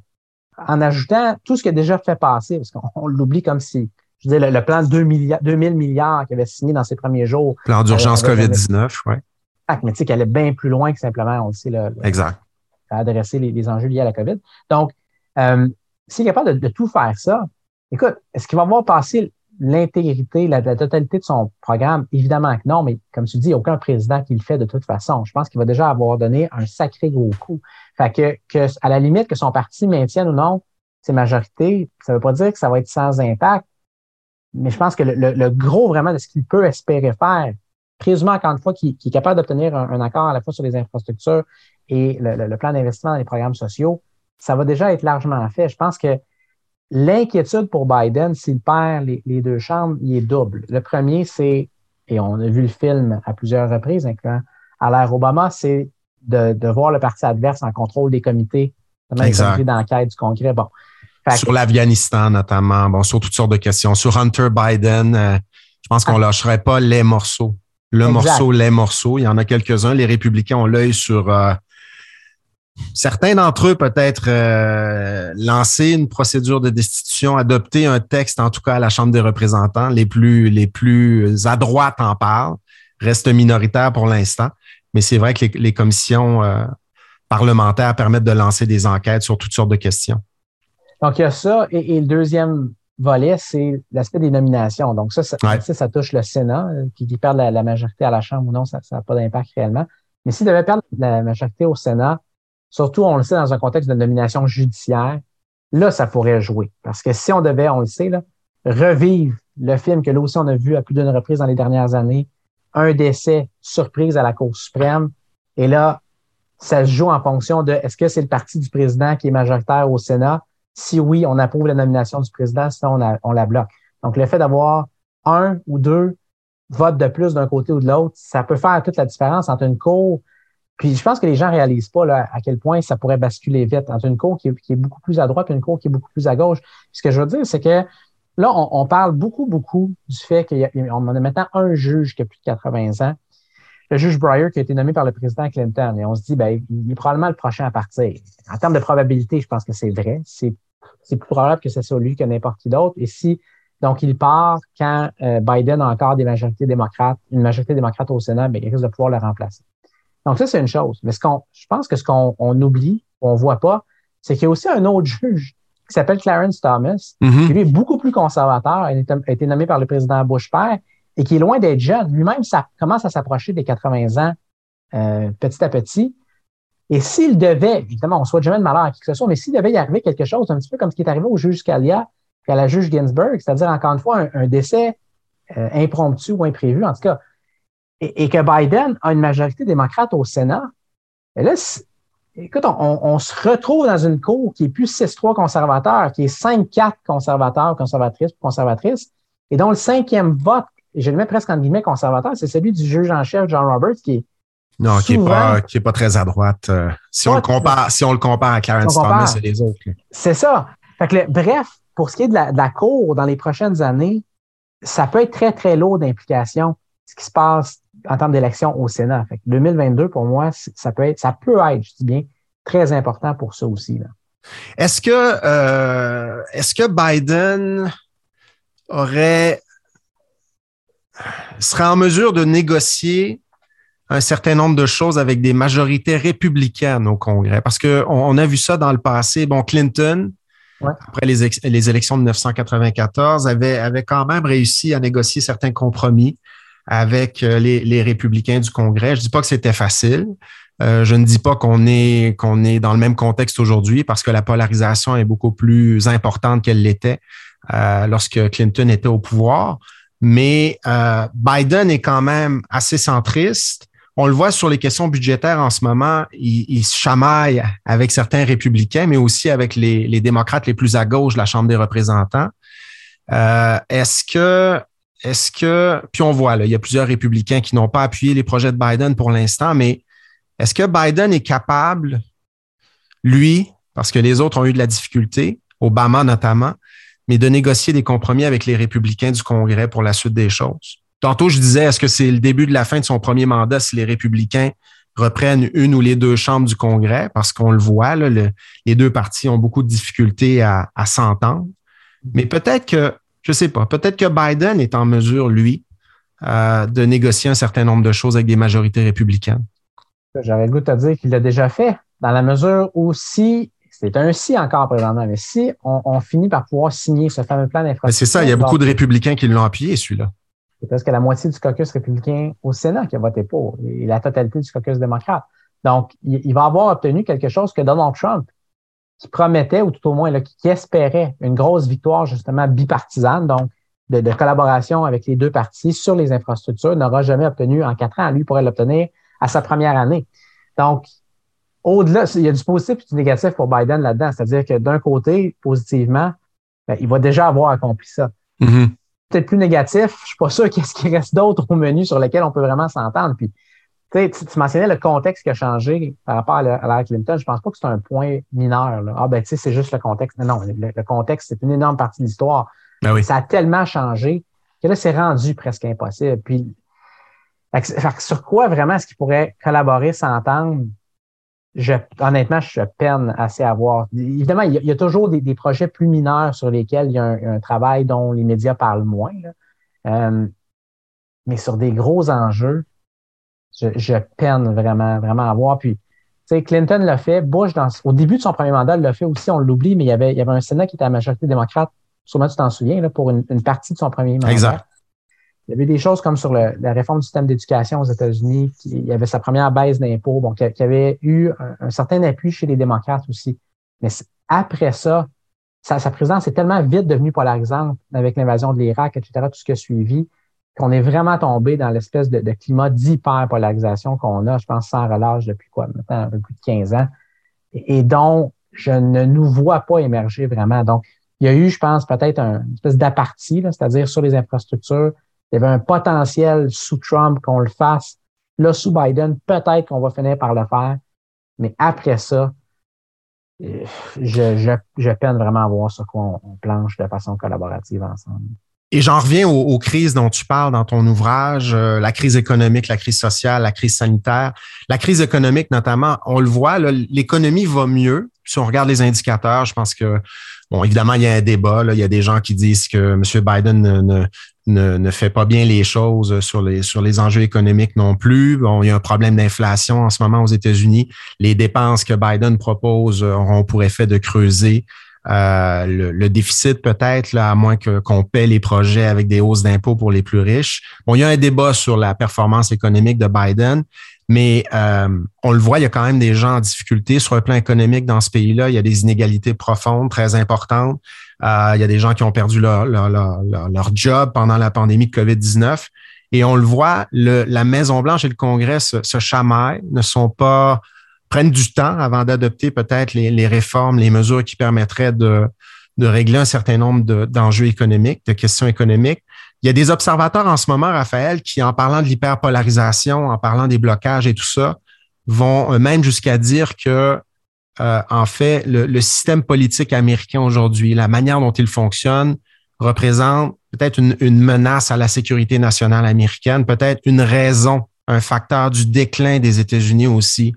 en ajoutant tout ce qui a déjà fait passer, parce qu'on l'oublie comme si, je veux dire, le, plan de 2 milliards, 2000 milliards qu'il avait signé dans ses premiers jours. Plan d'urgence COVID-19, oui. Mais tu sais, qu'il allait bien plus loin que simplement, on le sait, le, exact. adresser les, enjeux liés à la COVID. Donc, euh, s'il est capable de, tout faire ça, écoute, est-ce qu'il va voir passer l'intégrité, la, totalité de son programme? Évidemment que non, mais comme tu dis, aucun président qui le fait de toute façon. Je pense qu'il va déjà avoir donné un sacré gros coup. Fait que, que, à la limite, que son parti maintienne ou non ses majorités, ça ne veut pas dire que ça va être sans impact, mais je pense que le, gros vraiment de ce qu'il peut espérer faire, présumant encore une fois qu'il est capable d'obtenir un, accord à la fois sur les infrastructures et le, plan d'investissement dans les programmes sociaux, ça va déjà être largement fait. Je pense que l'inquiétude pour Biden, s'il perd les, deux chambres, il est double. Le premier, c'est, et on a vu le film à plusieurs reprises, incluant à l'ère Obama, c'est de, voir le parti adverse en contrôle des comités, d'enquête du Congrès. Bon. sur l'Afghanistan notamment, bon, sur toutes sortes de questions. Sur Hunter Biden, euh, je pense qu'on ne ah. lâcherait pas les morceaux. Le morceau, les morceaux. Il y en a quelques-uns. Les républicains ont l'œil sur euh, certains d'entre eux peut-être euh, lancer une procédure de destitution, adopter un texte, en tout cas à la Chambre des représentants. Les plus, les plus à droite en parlent, restent minoritaires pour l'instant. Mais c'est vrai que les, commissions euh, parlementaires permettent de lancer des enquêtes sur toutes sortes de questions. Donc, il y a ça. Et, le deuxième volet, c'est l'aspect des nominations. Donc, ça, ça, ça, touche le Sénat, euh, qui, perd la, majorité à la Chambre ou non, ça n'a pas d'impact réellement. Mais s'il devait perdre la majorité au Sénat, surtout, on le sait, dans un contexte de nomination judiciaire, là, ça pourrait jouer. Parce que si on devait, on le sait, là, revivre le film que là aussi on a vu à plus d'une reprise dans les dernières années, un décès surprise à la Cour suprême. Et là, ça se joue en fonction de est-ce que c'est le parti du président qui est majoritaire au Sénat? Si oui, on approuve la nomination du président, sinon on, on la bloque. Donc, le fait d'avoir un ou deux votes de plus d'un côté ou de l'autre, ça peut faire toute la différence entre une cour. Puis je pense que les gens réalisent pas là, à quel point ça pourrait basculer vite entre une cour qui est, beaucoup plus à droite et une cour qui est beaucoup plus à gauche. ce que je veux dire, c'est que Là, on, parle beaucoup, beaucoup du fait qu'on a maintenant un juge qui a plus de 80 ans, le juge Breyer qui a été nommé par le président Clinton. Et on se dit, ben, il est probablement le prochain à partir. En termes de probabilité, je pense que c'est vrai. C'est plus probable que ce soit lui que n'importe qui d'autre. Et si donc il part quand euh, Biden a encore des majorités démocrates, une majorité démocrate au Sénat, bien, il risque de pouvoir le remplacer. Donc ça, c'est une chose. Mais ce qu'on, je pense que ce qu'on on oublie, on voit pas, c'est qu'il y a aussi un autre juge qui s'appelle Clarence Thomas, mm-hmm. qui lui est beaucoup plus conservateur, il a été nommé par le président Bush père et qui est loin d'être jeune. Lui-même, ça commence à s'approcher des 80 ans euh, petit à petit. Et s'il devait, évidemment, on ne souhaite jamais de malheur à qui que ce soit, mais s'il devait y arriver quelque chose, un petit peu comme ce qui est arrivé au juge Scalia et à la juge Ginsburg, c'est-à-dire encore une fois un, décès euh, impromptu ou imprévu, en tout cas, et, que Biden a une majorité démocrate au Sénat, et là, écoute, on, se retrouve dans une cour qui est plus 6-3 conservateur, qui est 5-4 conservateurs, conservatrices, conservatrices, et dont le cinquième vote, et je le mets presque en guillemets conservateur, c'est celui du juge en chef John Roberts, qui est non, qui n'est pas, qui est pas très à droite. Euh, si, on le compare, si on le compare à Clarence Thomas et les autres. C'est ça. Fait bref, pour ce qui est de la, Cour dans les prochaines années, ça peut être très, très lourd d'implications, ce qui se passe en termes d'élection au Sénat. Fait 2022, pour moi, ça peut être, ça peut être, je dis bien, très important pour ça aussi. Est-ce que, euh, est-ce que Biden aurait serait en mesure de négocier un certain nombre de choses avec des majorités républicaines au Congrès? Parce qu'on on a vu ça dans le passé. Bon, Clinton, après les, les, élections de 1994, avait, avait quand même réussi à négocier certains compromis avec euh, les, les républicains du Congrès. Je dis pas que c'était facile. Euh, je ne dis pas qu'on est, qu'on est dans le même contexte aujourd'hui parce que la polarisation est beaucoup plus importante qu'elle l'était euh, lorsque Clinton était au pouvoir. Mais euh, Biden est quand même assez centriste. On le voit sur les questions budgétaires en ce moment, il, se chamaille avec certains républicains, mais aussi avec les, démocrates les plus à gauche de la Chambre des représentants. Euh, est-ce que, est-ce que, puis on voit, là, il y a plusieurs républicains qui n'ont pas appuyé les projets de Biden pour l'instant, mais est-ce que Biden est capable, lui, parce que les autres ont eu de la difficulté, Obama notamment, mais de négocier des compromis avec les républicains du Congrès pour la suite des choses? Tantôt, je disais, est-ce que c'est le début de la fin de son premier mandat si les républicains reprennent une ou les deux chambres du Congrès? Parce qu'on le voit, les deux partis ont beaucoup de difficultés à, s'entendre. Mais peut-être que, je sais pas, peut-être que Biden est en mesure, lui, euh, de négocier un certain nombre de choses avec des majorités républicaines. J'aurais le goût de te dire qu'il l'a déjà fait, dans la mesure où si, c'est un si encore présentement, mais si on, finit par pouvoir signer ce fameux plan d'infrastructure. C'est ça, il y a beaucoup de républicains qui l'ont appuyé, celui-là c'est presque la moitié du caucus républicain au Sénat qui a voté pour et la totalité du caucus démocrate. Donc, il, va avoir obtenu quelque chose que Donald Trump, qui promettait, ou tout au moins là, qui, espérait une grosse victoire justement bipartisane, donc de, collaboration avec les deux partis sur les infrastructures, n'aura jamais obtenu en quatre ans. Lui pourrait l'obtenir à sa première année. Donc, au-delà, il y a du positif et du négatif pour Biden là-dedans. C'est-à-dire que d'un côté, positivement, ben, il va déjà avoir accompli ça. Mm-hmm peut-être plus négatif. Je suis pas sûr (laughs) qu'est-ce qui reste d'autre au menu sur lequel on peut vraiment s'entendre. Puis, tu, tu mentionnais le contexte qui a changé par rapport à l'ère Clinton. Je pense pas que c'est un point mineur. Ah, ben, tu sais, c'est juste le contexte. Non, le, contexte, c'est une énorme partie de l'histoire. Ben Ça a tellement changé que là, c'est rendu presque impossible. Puis, sur quoi vraiment est-ce qu'ils pourraient collaborer, s'entendre? je, honnêtement, je peine assez à voir. Évidemment, il y, a, toujours des, projets plus mineurs sur lesquels il y a un, travail dont les médias parlent moins. Euh, mais sur des gros enjeux, je, peine vraiment, vraiment à voir. Puis, Clinton l'a fait, Bush, dans, au début de son premier mandat, l'a fait aussi, on l'oublie, mais il y, avait, il y avait un Sénat qui était à majorité démocrate, sûrement tu t'en souviens, là, pour une, partie de son premier mandat. Exact. Il y avait des choses comme sur la réforme du système d'éducation aux États-Unis, il y avait sa première baisse d'impôts, bon, qui, avait eu un, certain appui chez les démocrates aussi. Mais après ça, sa, présidence est tellement vite devenue polarisante avec l'invasion de l'Irak, etc., tout ce qui a suivi, qu'on est vraiment tombé dans l'espèce de, climat d'hyper-polarisation qu'on a, je pense, sans relâche depuis quoi, maintenant un peu plus de 15 ans, et, dont je ne nous vois pas émerger vraiment. Donc, il y a eu, je pense, peut-être une espèce d'apartie, c'est-à-dire sur les infrastructures, il y avait un potentiel sous Trump qu'on le fasse. Là, sous Biden, peut-être qu'on va finir par le faire. Mais après ça, euh, je, je, peine vraiment à voir sur quoi on, planche de façon collaborative ensemble. Et j'en reviens aux, crises dont tu parles dans ton ouvrage, euh, la crise économique, la crise sociale, la crise sanitaire. La crise économique, notamment, on le voit, l'économie va mieux. Si on regarde les indicateurs, je pense que Bon, évidemment, il y a un débat. Il y a des gens qui disent que M. Biden ne, ne, ne, fait pas bien les choses sur les, sur les enjeux économiques non plus. Bon, il y a un problème d'inflation en ce moment aux États-Unis. Les dépenses que Biden propose auront pour effet de creuser euh, le, déficit peut-être, à moins qu'on paie les projets avec des hausses d'impôts pour les plus riches. Bon, il y a un débat sur la performance économique de Biden, mais euh, on le voit, il y a quand même des gens en difficulté sur le plan économique dans ce pays-là. Il y a des inégalités profondes, très importantes. Euh, il y a des gens qui ont perdu leur, leur, leur, job pendant la pandémie de COVID-19. Et on le voit, le, la Maison-Blanche et le Congrès se, se chamaillent, ne sont pas prennent du temps avant d'adopter peut-être les, réformes, les mesures qui permettraient de, régler un certain nombre d'enjeux économiques, de questions économiques. Il y a des observateurs en ce moment, Raphaël, qui, en parlant de l'hyperpolarisation, en parlant des blocages et tout ça, vont même jusqu'à dire que, euh, en fait, le, système politique américain aujourd'hui, la manière dont il fonctionne, représente peut-être une, menace à la sécurité nationale américaine, peut-être une raison, un facteur du déclin des États-Unis aussi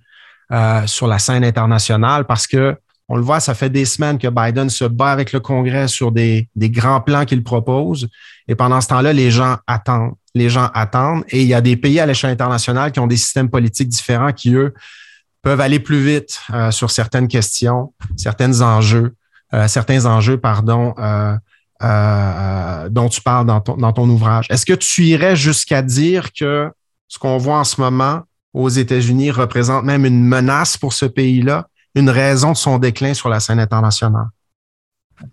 euh, sur la scène internationale parce que on le voit, ça fait des semaines que Biden se bat avec le Congrès sur des, grands plans qu'il propose. Et pendant ce temps-là, les gens attendent. Les gens attendent. Et il y a des pays à l'échelle internationale qui ont des systèmes politiques différents qui, eux, peuvent aller plus vite euh, sur certaines questions, certains enjeux, euh, certains enjeux, pardon, dont tu parles dans ton ouvrage. Est-ce que tu irais jusqu'à dire que ce qu'on voit en ce moment, aux États-Unis représente même une menace pour ce pays-là, une raison de son déclin sur la scène internationale?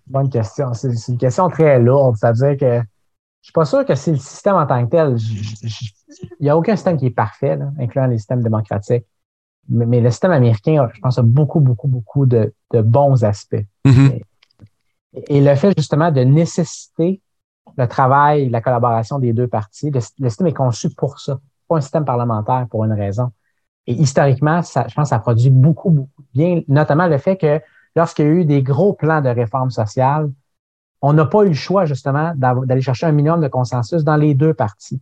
Bonne question. C'est une question très lourde. C'est-à-dire que je suis pas sûr que c'est le système en tant que tel. il n'y a aucun système qui est parfait, incluant les systèmes démocratiques. Mais, le système américain, je pense, a beaucoup, beaucoup, beaucoup de, bons aspects. Mm-hmm. et, le fait justement de nécessiter le travail, la collaboration des deux parties, le système est conçu pour ça un système parlementaire pour une raison. Et historiquement, ça, je pense que ça produit beaucoup, beaucoup de bien, notamment le fait que lorsqu'il y a eu des gros plans de réforme sociale, on n'a pas eu le choix, justement, d'aller chercher un minimum de consensus dans les deux parties.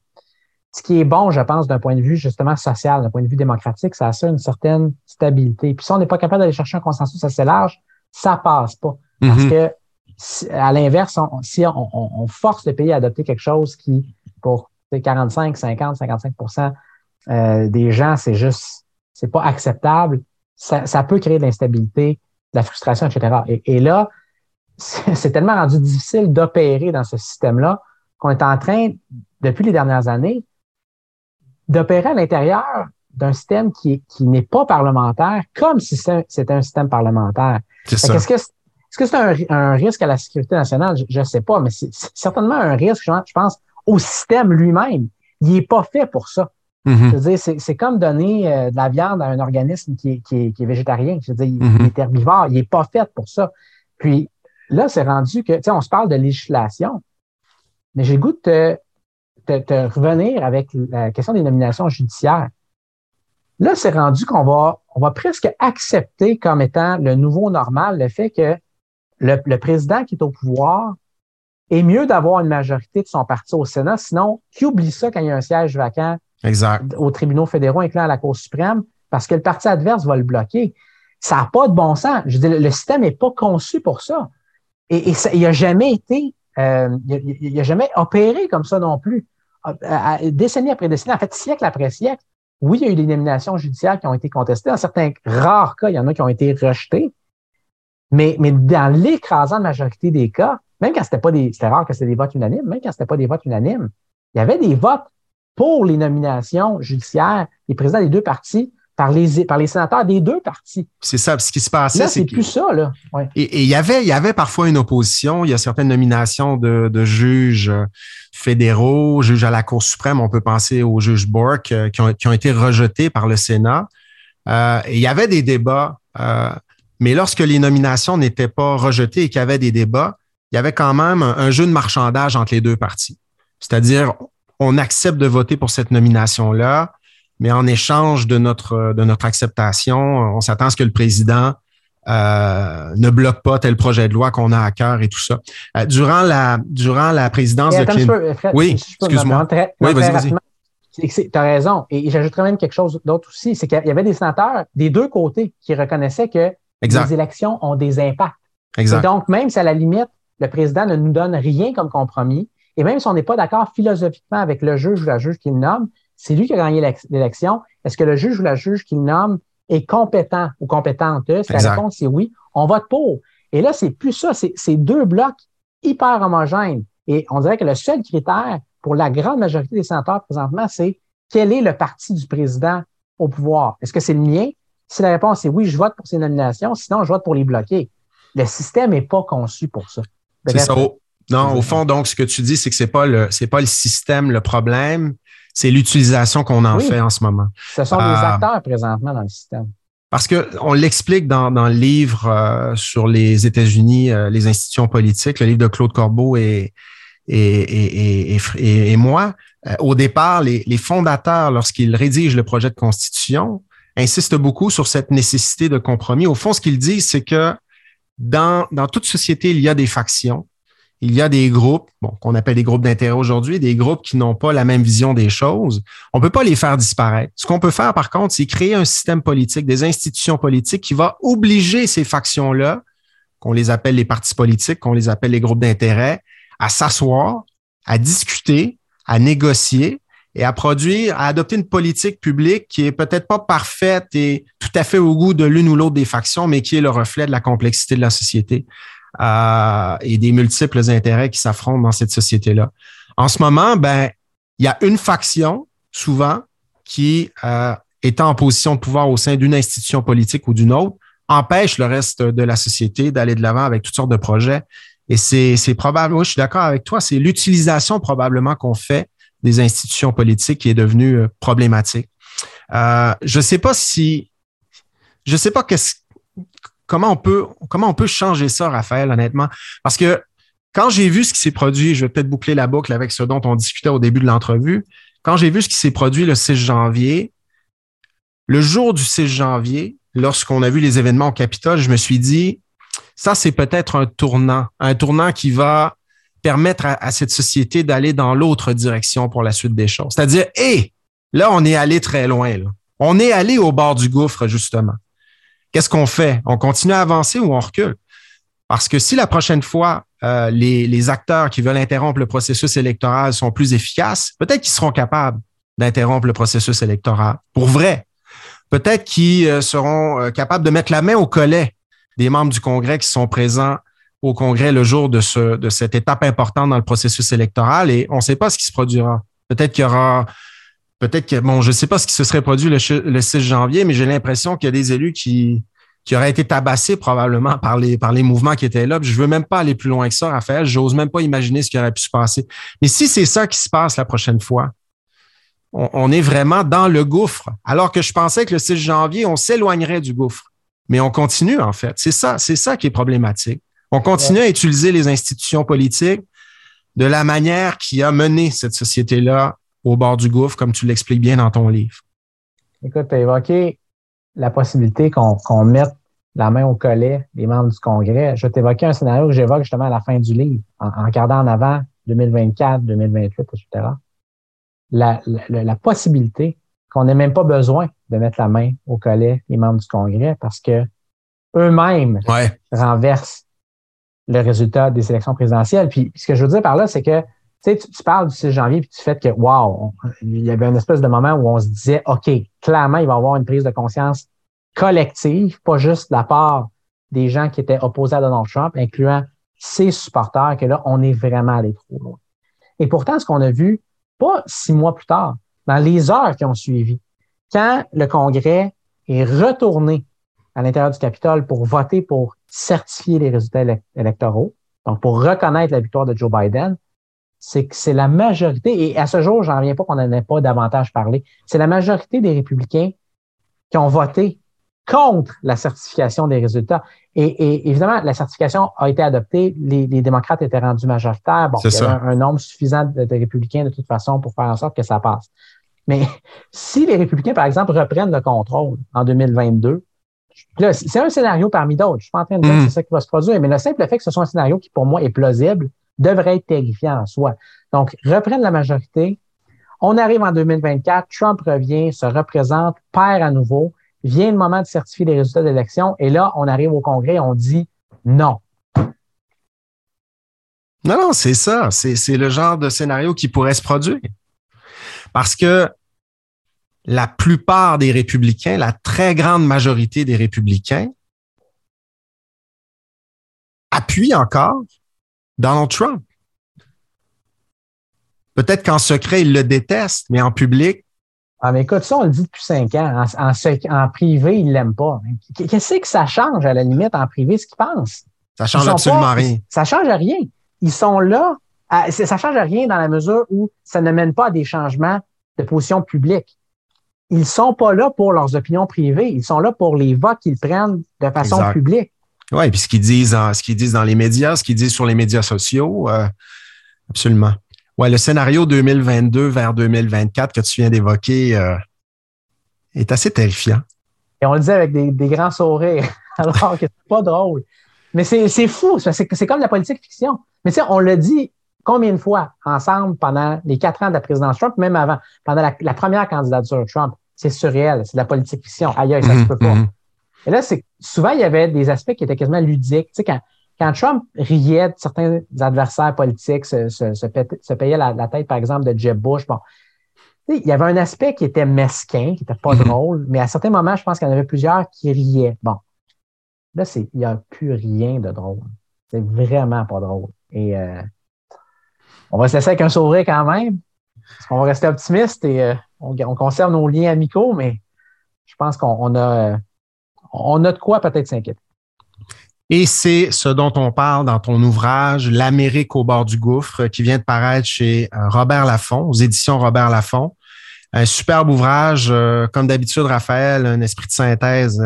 Ce qui est bon, je pense, d'un point de vue justement social, d'un point de vue démocratique, ça assure une certaine stabilité. Puis si on n'est pas capable d'aller chercher un consensus assez large, ça passe pas. Parce mm-hmm. que, à l'inverse, si on, force le pays à adopter quelque chose qui, pour 45, 50, 55% des gens, c'est juste, c'est pas acceptable. Ça, peut créer de l'instabilité, de la frustration, etc. Et, là, c'est tellement rendu difficile d'opérer dans ce système-là qu'on est en train, depuis les dernières années, d'opérer à l'intérieur d'un système qui, qui n'est pas parlementaire, comme si c'était un système parlementaire. Est-ce que est-ce que c'est un, un, risque à la sécurité nationale? Je ne sais pas, mais c'est certainement un risque, je pense, au système lui-même. Il n'est pas fait pour ça. Mm-hmm. C'est comme donner euh, de la viande à un organisme qui est, qui est, végétarien. Je veux dire, il, mm-hmm. est herbivore, il n'est pas fait pour ça. Puis là, c'est rendu que, tu sais, on se parle de législation, mais j'ai le goût de te, revenir avec la question des nominations judiciaires. Là, c'est rendu qu'on va, on va presque accepter comme étant le nouveau normal le fait que le président qui est au pouvoir est mieux d'avoir une majorité de son parti au Sénat. Sinon, qui oublie ça quand il y a un siège vacant exact. aux tribunaux fédéraux, incluant à la Cour suprême, parce que le parti adverse va le bloquer. Ça n'a pas de bon sens. Je veux dire, le système n'est pas conçu pour ça. Et, il n'a jamais été, euh, il n'a jamais opéré comme ça non plus. décennie après décennie, en fait, siècle après siècle, oui, il y a eu des nominations judiciaires qui ont été contestées. Dans certains rares cas, il y en a qui ont été rejetés. Mais, mais dans l'écrasante majorité des cas, même quand c'était pas des, c'était rare que c'était des votes unanimes, même quand c'était pas des votes unanimes, il y avait des votes pour les nominations judiciaires des présidents des deux partis par les, par les sénateurs des deux partis. C'est ça, ce qui se passait. c'est plus ça, là. Et, il y avait, il y avait parfois une opposition. Il y a certaines nominations de, juges fédéraux, juges à la Cour suprême. On peut penser aux juges Bork euh, qui, ont, été rejetés par le Sénat. Euh, il y avait des débats, euh, mais lorsque les nominations n'étaient pas rejetées et qu'il y avait des débats, il y avait quand même un, jeu de marchandage entre les deux parties. C'est-à-dire, on accepte de voter pour cette nomination-là, mais en échange de notre, de notre acceptation, on s'attend à ce que le président euh, ne bloque pas tel projet de loi qu'on a à cœur et tout ça. Euh, durant, la, durant la présidence de Clinton. oui, excuse-moi. Oui, vas-y, vas-y. Tu as raison. Et j'ajouterais même quelque chose d'autre aussi, c'est qu'il y avait des sénateurs des deux côtés qui reconnaissaient que les élections ont des impacts Exact. donc, même si à la limite, le président ne nous donne rien comme compromis, et même si on n'est pas d'accord philosophiquement avec le juge ou la juge qu'il nomme, c'est lui qui a gagné l'élection. Est-ce que le juge ou la juge qu'il nomme est compétent ou compétente? Si la réponse est oui, on vote pour. Et là, c'est plus ça, c'est deux blocs hyper homogènes. Et on dirait que le seul critère pour la grande majorité des sénateurs présentement, c'est quel est le parti du président au pouvoir? Est-ce que c'est le mien? Si la réponse est oui, je vote pour ces nominations, sinon je vote pour les bloquer. Le système n'est pas conçu pour ça. C'est ça. Non, au fond, donc, ce que tu dis, c'est que c'est pas le, c'est pas le système le problème, c'est l'utilisation qu'on en fait en ce moment. Ce sont des euh, acteurs présentement dans le système. Parce que on l'explique dans, dans, le livre euh, sur les États-Unis, euh, les institutions politiques, le livre de Claude Corbeau et, et, et, et moi. au départ, les, les fondateurs, lorsqu'ils rédigent le projet de constitution, insistent beaucoup sur cette nécessité de compromis. Au fond, ce qu'ils disent, c'est que dans, toute société, il y a des factions il y a des groupes, qu'on appelle des groupes d'intérêt aujourd'hui, des groupes qui n'ont pas la même vision des choses. On ne peut pas les faire disparaître. Ce qu'on peut faire, par contre, c'est créer un système politique, des institutions politiques qui va obliger ces factions-là, qu'on les appelle les partis politiques, qu'on les appelle les groupes d'intérêt, à s'asseoir, à discuter, à négocier et à produire, à adopter une politique publique qui est peut-être pas parfaite et tout à fait au goût de l'une ou l'autre des factions, mais qui est le reflet de la complexité de la société. Euh, et des multiples intérêts qui s'affrontent dans cette société-là. En ce moment, ben, il y a une faction, souvent, qui, euh, étant en position de pouvoir au sein d'une institution politique ou d'une autre, empêche le reste de la société d'aller de l'avant avec toutes sortes de projets. Et c'est, probable, je suis d'accord avec toi, c'est l'utilisation probablement qu'on fait des institutions politiques qui est devenue euh, problématique. Euh, je sais pas si, je sais pas comment on peut, comment on peut changer ça, Raphaël, honnêtement? Parce que quand j'ai vu ce qui s'est produit, je vais peut-être boucler la boucle avec ce dont on discutait au début de l'entrevue. Quand j'ai vu ce qui s'est produit le 6 janvier, le jour du 6 janvier, lorsqu'on a vu les événements au Capitole, je me suis dit, ça, c'est peut-être un tournant, un tournant qui va permettre à, cette société d'aller dans l'autre direction pour la suite des choses. C'est-à-dire, hé, là, on est allé très loin. On est allé au bord du gouffre, justement qu'est-ce qu'on fait? On continue à avancer ou on recule? Parce que si la prochaine fois, euh, les, acteurs qui veulent interrompre le processus électoral sont plus efficaces, peut-être qu'ils seront capables d'interrompre le processus électoral. Pour vrai. Peut-être qu'ils euh, seront euh, capables de mettre la main au collet des membres du Congrès qui sont présents au Congrès le jour de, ce, de cette étape importante dans le processus électoral et on ne sait pas ce qui se produira. Peut-être qu'il y aura peut-être que, bon, je ne sais pas ce qui se serait produit le, 6 janvier, mais j'ai l'impression qu'il y a des élus qui, qui auraient été tabassés probablement par les, par les mouvements qui étaient là. je veux même pas aller plus loin que ça, Raphaël. J'ose même pas imaginer ce qui aurait pu se passer. Mais si c'est ça qui se passe la prochaine fois, on, est vraiment dans le gouffre. Alors que je pensais que le 6 janvier, on s'éloignerait du gouffre. Mais on continue, en fait. C'est ça, c'est ça qui est problématique. On continue à utiliser les institutions politiques de la manière qui a mené cette société-là au bord du gouffre, comme tu l'expliques bien dans ton livre. Écoute, tu as évoqué la possibilité qu'on mette la main au collet des membres du Congrès. Je vais t'évoquer un scénario que j'évoque justement à la fin du livre, en, regardant en avant 2024, 2028, etc. La, la, possibilité qu'on n'ait même pas besoin de mettre la main au collet des membres du Congrès parce que eux-mêmes renversent le résultat des élections présidentielles. Puis ce que je veux dire par là, c'est que tu tu, parles du 6 janvier, puis tu fais que, wow, il y avait une espèce de moment où on se disait, OK, clairement, il va y avoir une prise de conscience collective, pas juste de la part des gens qui étaient opposés à Donald Trump, incluant ses supporters, que là, on est vraiment allé trop loin. Et pourtant, ce qu'on a vu, pas six mois plus tard, dans les heures qui ont suivi, quand le Congrès est retourné à l'intérieur du Capitole pour voter pour certifier les résultats électoraux, donc pour reconnaître la victoire de Joe Biden, c'est que c'est la majorité, et à ce jour, j'en reviens pas qu'on n'en ait pas davantage parlé, c'est la majorité des républicains qui ont voté contre la certification des résultats. Et, évidemment, la certification a été adoptée, les, démocrates étaient rendus majoritaires. Bon, il y avait un, nombre suffisant de, républicains de toute façon pour faire en sorte que ça passe. Mais (laughs) si les républicains, par exemple, reprennent le contrôle en 2022, c'est un scénario parmi d'autres. Je suis pas en train de dire que mm. c'est ça qui va se produire, mais le simple fait que ce soit un scénario qui, pour moi, est plausible, devrait être terrifiant en soi. Donc, reprennent la majorité. On arrive en 2024, Trump revient, se représente, perd à nouveau, vient le moment de certifier les résultats d'élection, et là, on arrive au Congrès, on dit non. Non, non, c'est ça. C'est le genre de scénario qui pourrait se produire. Parce que la plupart des républicains, la très grande majorité des républicains, appuient encore Donald Trump. Peut-être qu'en secret, ils le détestent, mais en public. Ah, mais écoute, ça, on le dit depuis cinq ans. En, en, privé, ils l'aiment pas. Qu'est-ce que ça change, à la limite, en privé, ce qu'ils pensent? Ça change absolument rien. Ça change rien. Ils sont là. ça change rien dans la mesure où ça ne mène pas à des changements de position publique. Ils sont pas là pour leurs opinions privées. Ils sont là pour les votes qu'ils prennent de façon publique. Oui, puis ce qu'ils disent, ce qu'ils disent dans les médias, ce qu'ils disent sur les médias sociaux, euh, absolument. Ouais, le scénario 2022 vers 2024 que tu viens d'évoquer euh, est assez terrifiant. Et on le dit avec des, grands sourires, (laughs) alors que c'est pas drôle. Mais c'est fou, c'est comme la politique fiction. Mais tu sais, on l'a dit combien de fois ensemble pendant les quatre ans de la présidence Trump, même avant, pendant la, première candidature Trump? C'est surréel, c'est de la politique fiction. Ailleurs, ça se peut pas. Mm-hmm. Et là, c'est souvent, il y avait des aspects qui étaient quasiment ludiques. Tu sais, quand, quand Trump riait de certains adversaires politiques, se, se, se, payait la, tête, par exemple, de Jeb Bush, bon, il y avait un aspect qui était mesquin, qui n'était pas mm-hmm. drôle, mais à certains moments, je pense qu'il y en avait plusieurs qui riaient. Bon, là, il n'y a plus rien de drôle. C'est vraiment pas drôle. Et euh, on va se laisser avec un sourire quand même. Parce qu'on va rester optimiste et euh, on, conserve nos liens amicaux, mais je pense qu'on a, on a de quoi peut-être s'inquiéter. Et c'est ce dont on parle dans ton ouvrage L'Amérique au bord du gouffre, qui vient de paraître chez euh, Robert Laffont, aux éditions Robert Laffont. Un superbe ouvrage, euh, comme d'habitude, Raphaël, un esprit de synthèse,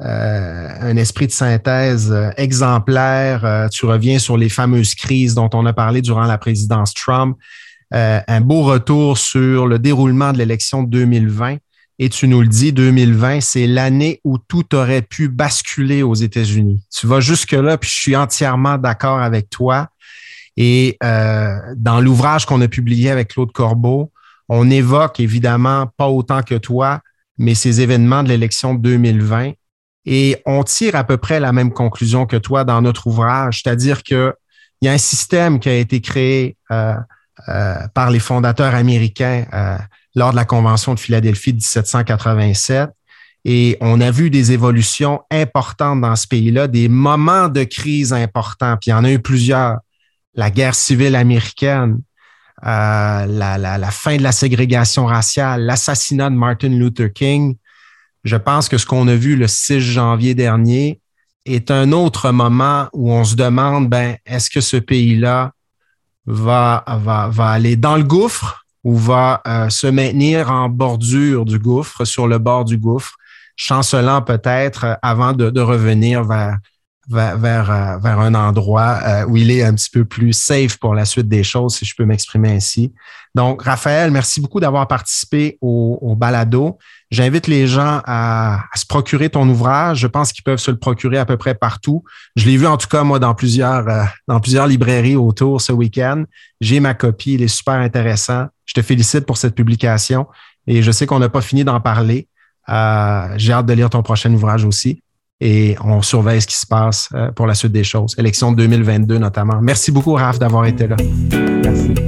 un esprit de synthèse exemplaire. tu reviens sur les fameuses crises dont on a parlé durant la présidence Trump. un beau retour sur le déroulement de l'élection de 2020 et tu nous le dis, 2020, c'est l'année où tout aurait pu basculer aux États-Unis. Tu vas jusque-là, puis je suis entièrement d'accord avec toi. Et euh, dans l'ouvrage qu'on a publié avec Claude Corbeau, on évoque évidemment, pas autant que toi, mais ces événements de l'élection de 2020. Et on tire à peu près la même conclusion que toi dans notre ouvrage, c'est-à-dire qu'il y a un système qui a été créé euh, euh, par les fondateurs américains lors de la Convention de Philadelphie de 1787. Et on a vu des évolutions importantes dans ce pays-là, des moments de crise importants. Puis il y en a eu plusieurs. La guerre civile américaine, euh, la, la, fin de la ségrégation raciale, l'assassinat de Martin Luther King. Je pense que ce qu'on a vu le 6 janvier dernier est un autre moment où on se demande, ben, est-ce que ce pays-là va, va, va aller dans le gouffre ou va euh, se maintenir en bordure du gouffre, sur le bord du gouffre, chancelant peut-être euh, avant de, revenir vers, vers, euh, vers, un endroit où il est un petit peu plus safe pour la suite des choses, si je peux m'exprimer ainsi. Donc, Raphaël, merci beaucoup d'avoir participé au, au balado. J'invite les gens à, se procurer ton ouvrage. Je pense qu'ils peuvent se le procurer à peu près partout. Je l'ai vu en tout cas, moi, dans plusieurs, dans plusieurs librairies autour ce week-end. J'ai ma copie, il est super intéressant. Je te félicite pour cette publication et je sais qu'on n'a pas fini d'en parler. Euh, j'ai hâte de lire ton prochain ouvrage aussi et on surveille ce qui se passe euh, pour la suite des choses. Élection 2022 notamment. Merci beaucoup, Raph, d'avoir été là. Merci.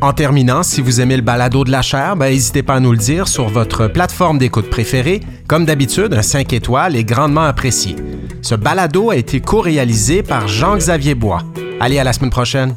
En terminant, si vous aimez le balado de la chaire, ben, n'hésitez pas à nous le dire sur votre plateforme d'écoute préférée. Comme d'habitude, un 5 étoiles est grandement apprécié. Ce balado a été co-réalisé par Jean-Xavier Bois. Allez, à la semaine prochaine.